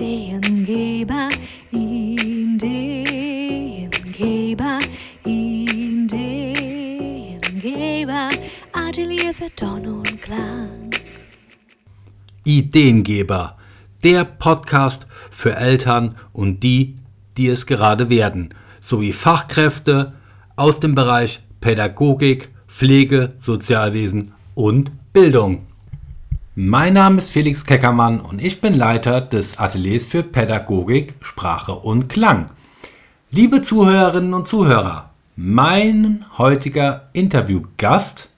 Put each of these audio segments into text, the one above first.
Ideengeber, Ideengeber, Ideengeber, Atelier für Ton und Klang. Ideengeber, der Podcast für Eltern und die, die es gerade werden, sowie Fachkräfte aus dem Bereich Pädagogik, Pflege, Sozialwesen und Bildung. Mein Name ist Felix Keckermann und ich bin Leiter des Ateliers für Pädagogik, Sprache und Klang. Liebe Zuhörerinnen und Zuhörer, mein heutiger Interviewgast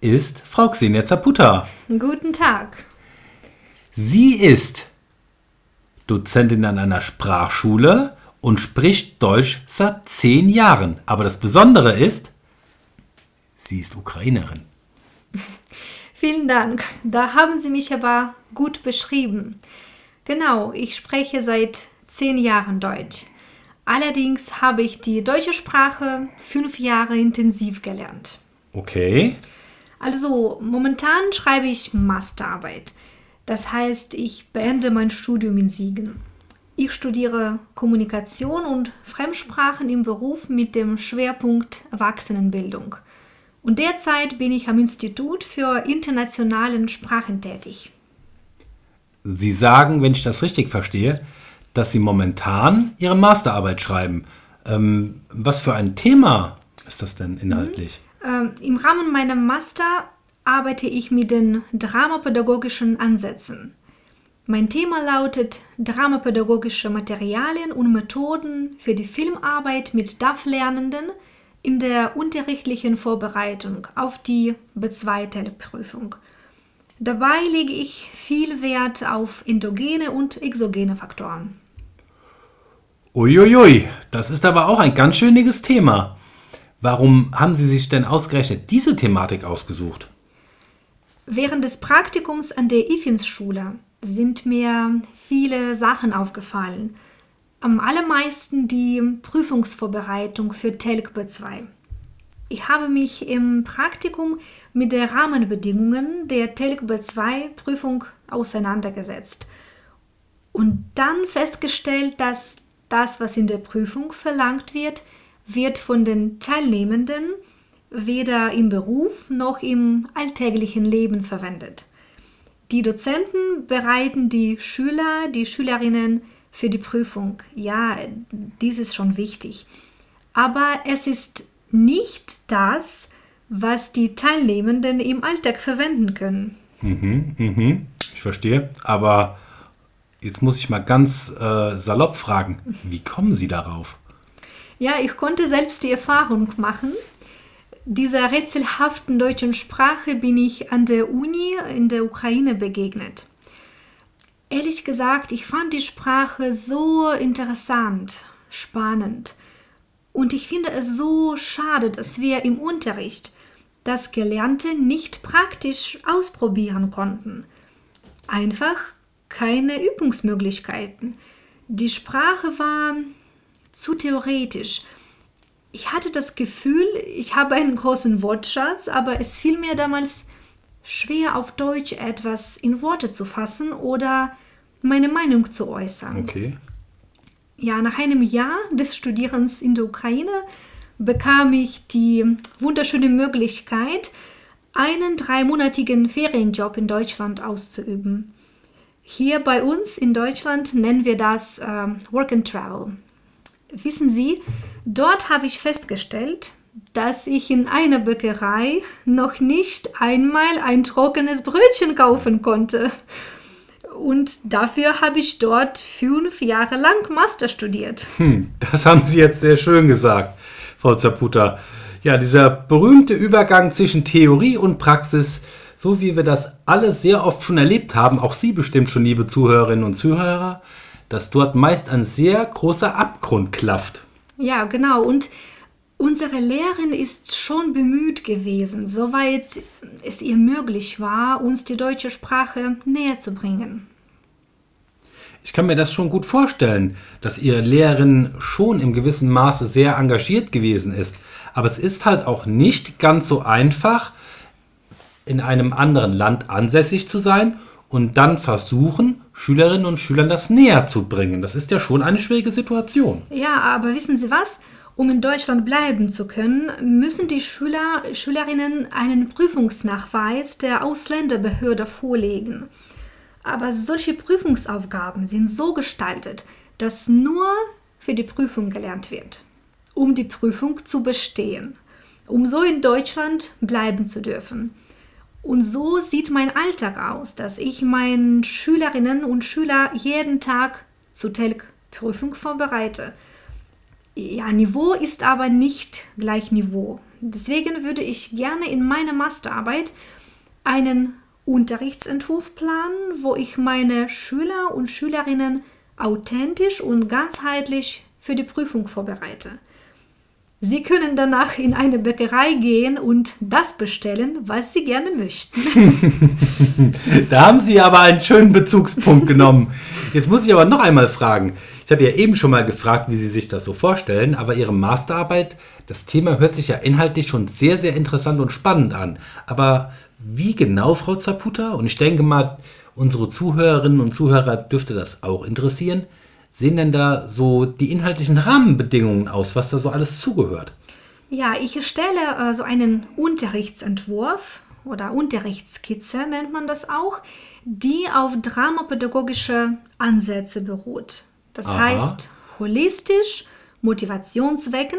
ist Frau Xenia Zaputa. Guten Tag. Sie ist Dozentin an einer Sprachschule und spricht Deutsch seit zehn Jahren. Aber das Besondere ist, sie ist Ukrainerin. Vielen Dank. Da haben Sie mich aber gut beschrieben. Genau, ich spreche seit zehn Jahren Deutsch. Allerdings habe ich die deutsche Sprache fünf Jahre intensiv gelernt. Okay. Also momentan schreibe ich Masterarbeit. Das heißt, ich beende mein Studium in Siegen. Ich studiere Kommunikation und Fremdsprachen im Beruf mit dem Schwerpunkt Erwachsenenbildung. Und derzeit bin ich am Institut für internationalen Sprachen tätig. Sie sagen, wenn ich das richtig verstehe, dass Sie momentan Ihre Masterarbeit schreiben. Ähm, was für ein Thema ist das denn inhaltlich? Ähm, Im Rahmen meiner Master arbeite ich mit den dramapädagogischen Ansätzen. Mein Thema lautet Dramapädagogische Materialien und Methoden für die Filmarbeit mit DAF-Lernenden in der unterrichtlichen Vorbereitung auf die B2-Teleprüfung. Dabei lege ich viel Wert auf endogene und exogene Faktoren. Uiuiui, das ist aber auch ein ganz schöniges Thema. Warum haben Sie sich denn ausgerechnet diese Thematik ausgesucht? Während des Praktikums an der IFINS-Schule sind mir viele Sachen aufgefallen. Am allermeisten die Prüfungsvorbereitung für TELC B2. Ich habe mich im Praktikum mit den Rahmenbedingungen der TELC B2 Prüfung auseinandergesetzt und dann festgestellt, dass das, was in der Prüfung verlangt wird, wird von den Teilnehmenden weder im Beruf noch im alltäglichen Leben verwendet. Die Dozenten bereiten die Schüler, die Schülerinnen für die Prüfung. Ja, dies ist schon wichtig. Aber es ist nicht das, was die Teilnehmenden im Alltag verwenden können. Mhm, mhm, ich verstehe. Aber jetzt muss ich mal ganz äh, salopp fragen, wie kommen Sie darauf? Ja, ich konnte selbst die Erfahrung machen. Dieser rätselhaften deutschen Sprache bin ich an der Uni in der Ukraine begegnet. Ehrlich gesagt, ich fand die Sprache so interessant, spannend. Und ich finde es so schade, dass wir im Unterricht das Gelernte nicht praktisch ausprobieren konnten. Einfach keine Übungsmöglichkeiten. Die Sprache war zu theoretisch. Ich hatte das Gefühl, ich habe einen großen Wortschatz, aber es fiel mir damals schwer auf Deutsch etwas in Worte zu fassen oder meine Meinung zu äußern. Okay. Ja, nach einem Jahr des Studierens in der Ukraine bekam ich die wunderschöne Möglichkeit, einen dreimonatigen Ferienjob in Deutschland auszuüben. Hier bei uns in Deutschland nennen wir das äh, Work and Travel. Wissen Sie, dort habe ich festgestellt, dass ich in einer Bäckerei noch nicht einmal ein trockenes Brötchen kaufen konnte. Und dafür habe ich dort fünf Jahre lang Master studiert. Hm, das haben Sie jetzt sehr schön gesagt, Frau Zaputa. Ja, dieser berühmte Übergang zwischen Theorie und Praxis, so wie wir das alle sehr oft schon erlebt haben, auch Sie bestimmt schon, liebe Zuhörerinnen und Zuhörer, dass dort meist ein sehr großer Abgrund klafft. Ja, genau. Und unsere Lehrerin ist schon bemüht gewesen, soweit es ihr möglich war, uns die deutsche Sprache näher zu bringen. Ich kann mir das schon gut vorstellen, dass Ihre Lehrerin schon im gewissen Maße sehr engagiert gewesen ist. Aber es ist halt auch nicht ganz so einfach, in einem anderen Land ansässig zu sein und dann versuchen, Schülerinnen und Schülern das näher zu bringen. Das ist ja schon eine schwierige Situation. Ja, aber wissen Sie was? Um in Deutschland bleiben zu können, müssen die Schüler, Schülerinnen einen Prüfungsnachweis der Ausländerbehörde vorlegen. Aber solche Prüfungsaufgaben sind so gestaltet, dass nur für die Prüfung gelernt wird, um die Prüfung zu bestehen, um so in Deutschland bleiben zu dürfen. Und so sieht mein Alltag aus, dass ich meinen Schülerinnen und Schüler jeden Tag zur TELC-Prüfung vorbereite. Ja, Niveau ist aber nicht gleich Niveau. Deswegen würde ich gerne in meiner Masterarbeit einen Unterrichtsentwurf planen, wo ich meine Schüler und Schülerinnen authentisch und ganzheitlich für die Prüfung vorbereite. Sie können danach in eine Bäckerei gehen und das bestellen, was Sie gerne möchten. da haben Sie aber einen schönen Bezugspunkt genommen. Jetzt muss ich aber noch einmal fragen. Ich hatte ja eben schon mal gefragt, wie Sie sich das so vorstellen, aber Ihre Masterarbeit, das Thema hört sich ja inhaltlich schon sehr, sehr interessant und spannend an. Aber wie genau, Frau Zaputa? Und ich denke mal, unsere Zuhörerinnen und Zuhörer dürfte das auch interessieren sehen denn da so die inhaltlichen Rahmenbedingungen aus, was da so alles zugehört? Ja, ich erstelle äh, so einen Unterrichtsentwurf oder Unterrichtsskizze nennt man das auch, die auf dramapädagogische Ansätze beruht. Das Aha. heißt holistisch, motivationsweckend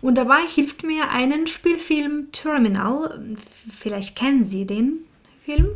und dabei hilft mir einen Spielfilm Terminal. Vielleicht kennen Sie den Film?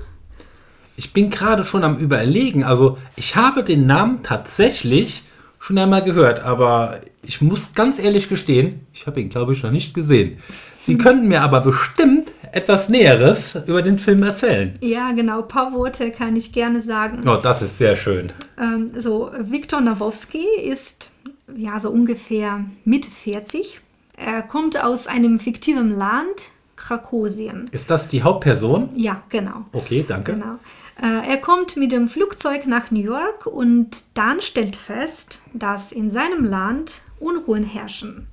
Ich bin gerade schon am Überlegen. Also, ich habe den Namen tatsächlich schon einmal gehört, aber ich muss ganz ehrlich gestehen, ich habe ihn, glaube ich, noch nicht gesehen. Sie könnten mir aber bestimmt etwas Näheres über den Film erzählen. Ja, genau. Ein paar Worte kann ich gerne sagen. Oh, das ist sehr schön. Ähm, so, Viktor Nowowski ist ja so ungefähr Mitte 40. Er kommt aus einem fiktiven Land, Krakosien. Ist das die Hauptperson? Ja, genau. Okay, danke. Genau. Äh, er kommt mit dem Flugzeug nach New York und dann stellt fest, dass in seinem Land Unruhen herrschen.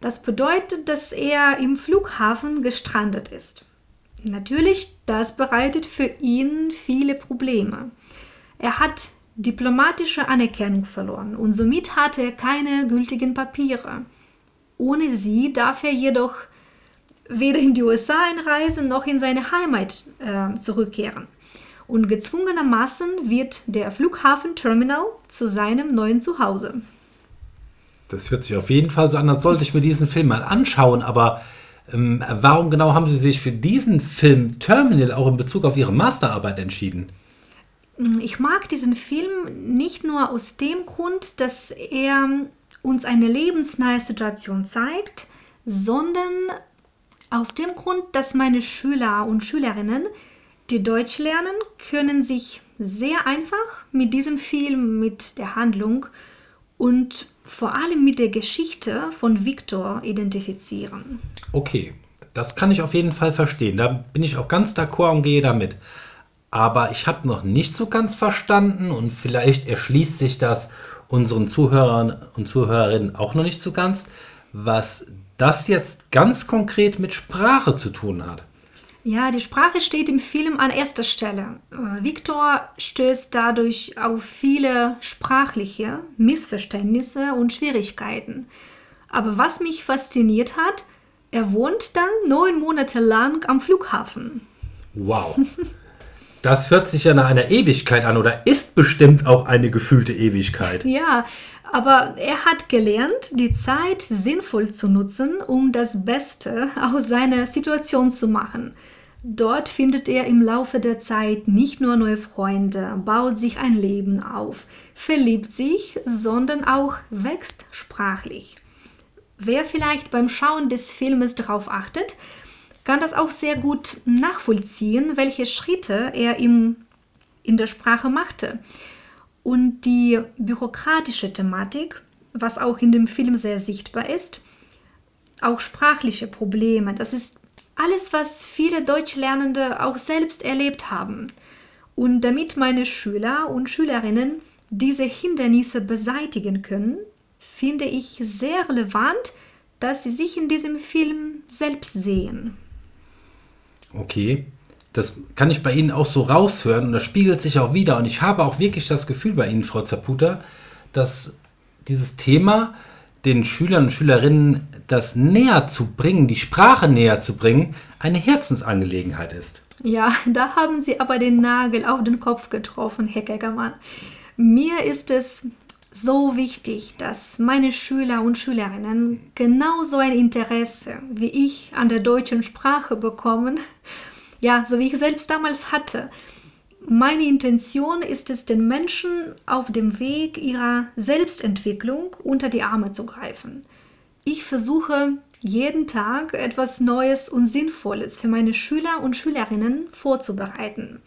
Das bedeutet, dass er im Flughafen gestrandet ist. Natürlich, das bereitet für ihn viele Probleme. Er hat diplomatische Anerkennung verloren und somit hat er keine gültigen Papiere. Ohne sie darf er jedoch weder in die USA einreisen noch in seine Heimat äh, zurückkehren und gezwungenermaßen wird der Flughafenterminal zu seinem neuen Zuhause. Das hört sich auf jeden Fall so an, als sollte ich mir diesen Film mal anschauen, aber ähm, warum genau haben Sie sich für diesen Film Terminal auch in Bezug auf Ihre Masterarbeit entschieden? Ich mag diesen Film nicht nur aus dem Grund, dass er uns eine lebensnahe Situation zeigt, sondern aus dem Grund, dass meine Schüler und Schülerinnen die Deutsch lernen, können sich sehr einfach mit diesem Film, mit der Handlung und vor allem mit der Geschichte von Viktor identifizieren. Okay, das kann ich auf jeden Fall verstehen. Da bin ich auch ganz d'accord und gehe damit. Aber ich habe noch nicht so ganz verstanden und vielleicht erschließt sich das unseren Zuhörern und Zuhörerinnen auch noch nicht so ganz, was das jetzt ganz konkret mit Sprache zu tun hat. Ja, die Sprache steht im Film an erster Stelle. Äh, Viktor stößt dadurch auf viele sprachliche Missverständnisse und Schwierigkeiten. Aber was mich fasziniert hat, er wohnt dann neun Monate lang am Flughafen. Wow. Das hört sich ja nach einer Ewigkeit an oder ist bestimmt auch eine gefühlte Ewigkeit. Ja, aber er hat gelernt, die Zeit sinnvoll zu nutzen, um das Beste aus seiner Situation zu machen. Dort findet er im Laufe der Zeit nicht nur neue Freunde, baut sich ein Leben auf, verliebt sich, sondern auch wächst sprachlich. Wer vielleicht beim Schauen des Filmes darauf achtet, kann das auch sehr gut nachvollziehen, welche Schritte er im, in der Sprache machte. Und die bürokratische Thematik, was auch in dem Film sehr sichtbar ist, auch sprachliche Probleme, das ist alles, was viele Deutschlernende auch selbst erlebt haben. Und damit meine Schüler und Schülerinnen diese Hindernisse beseitigen können, finde ich sehr relevant, dass sie sich in diesem Film selbst sehen. Okay, Das kann ich bei Ihnen auch so raushören und das spiegelt sich auch wieder. Und ich habe auch wirklich das Gefühl bei Ihnen, Frau Zaputa, dass dieses Thema den Schülern und Schülerinnen das näher zu bringen, die Sprache näher zu bringen, eine Herzensangelegenheit ist. Ja, da haben Sie aber den Nagel auf den Kopf getroffen, Herr Geckermann. Mir ist es so wichtig, dass meine Schüler und Schülerinnen genauso ein Interesse wie ich an der deutschen Sprache bekommen, ja, so wie ich selbst damals hatte. Meine Intention ist es, den Menschen auf dem Weg ihrer Selbstentwicklung unter die Arme zu greifen. Ich versuche jeden Tag etwas Neues und Sinnvolles für meine Schüler und Schülerinnen vorzubereiten,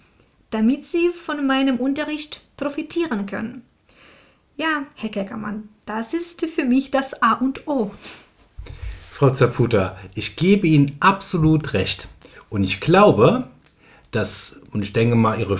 damit sie von meinem Unterricht profitieren können. Ja, Herr Keckermann, das ist für mich das A und O. Frau Zaputa, ich gebe Ihnen absolut recht. Und ich glaube, dass, und ich denke mal, Ihre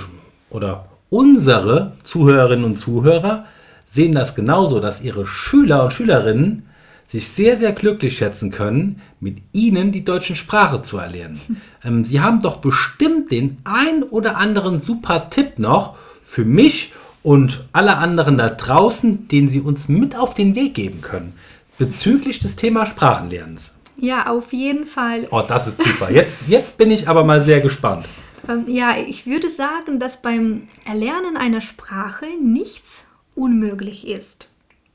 oder unsere Zuhörerinnen und Zuhörer sehen das genauso, dass Ihre Schüler und Schülerinnen sich sehr, sehr glücklich schätzen können, mit Ihnen die deutsche Sprache zu erlernen. Ähm, Sie haben doch bestimmt den ein oder anderen super Tipp noch für mich und alle anderen da draußen, den Sie uns mit auf den Weg geben können bezüglich des Thema Sprachenlernens. Ja, auf jeden Fall. Oh, das ist super. Jetzt, jetzt bin ich aber mal sehr gespannt. Ähm, ja, ich würde sagen, dass beim Erlernen einer Sprache nichts unmöglich ist.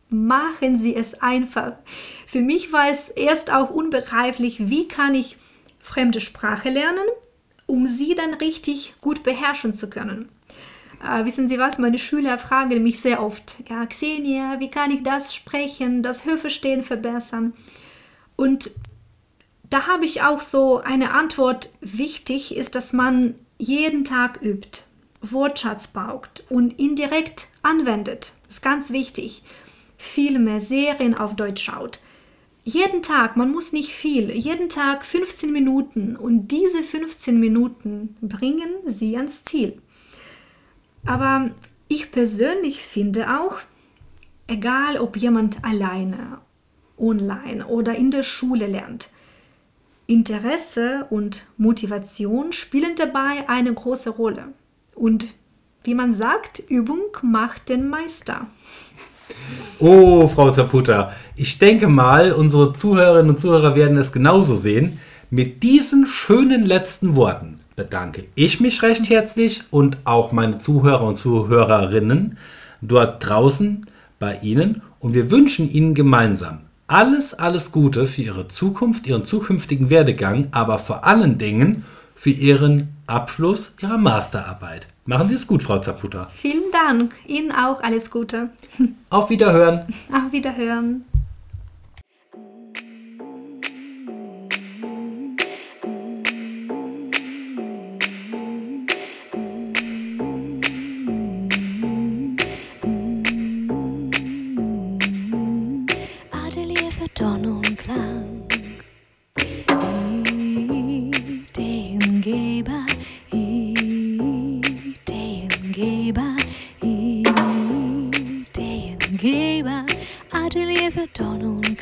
Machen Sie es einfach. Für mich war es erst auch unbegreiflich, wie kann ich fremde Sprache lernen, um sie dann richtig gut beherrschen zu können. Äh, wissen Sie was, meine Schüler fragen mich sehr oft, ja, Xenia, wie kann ich das Sprechen, das Höfestehen verbessern? Und da habe ich auch so eine Antwort. Wichtig ist, dass man jeden Tag übt, Wortschatz baut und ihn direkt anwendet. Das ist ganz wichtig. Filme, Serien auf Deutsch schaut. Jeden Tag, man muss nicht viel, jeden Tag 15 Minuten und diese 15 Minuten bringen Sie ans Ziel. Aber ich persönlich finde auch, egal ob jemand alleine, online oder in der Schule lernt, Interesse und Motivation spielen dabei eine große Rolle. Und wie man sagt, Übung macht den Meister. Oh, Frau Zaputa, ich denke mal, unsere Zuhörerinnen und Zuhörer werden es genauso sehen. Mit diesen schönen letzten Worten bedanke ich mich recht herzlich und auch meine Zuhörer und Zuhörerinnen dort draußen bei Ihnen und wir wünschen Ihnen gemeinsam alles, alles Gute für Ihre Zukunft, Ihren zukünftigen Werdegang, aber vor allen Dingen für Ihren Abschluss Ihrer Masterarbeit. Machen Sie es gut, Frau Zaputa. Vielen Dank. Ihnen auch alles Gute. Auf Wiederhören. Auf Wiederhören. Ideengeber, Ideengeber, Atelier für Ton und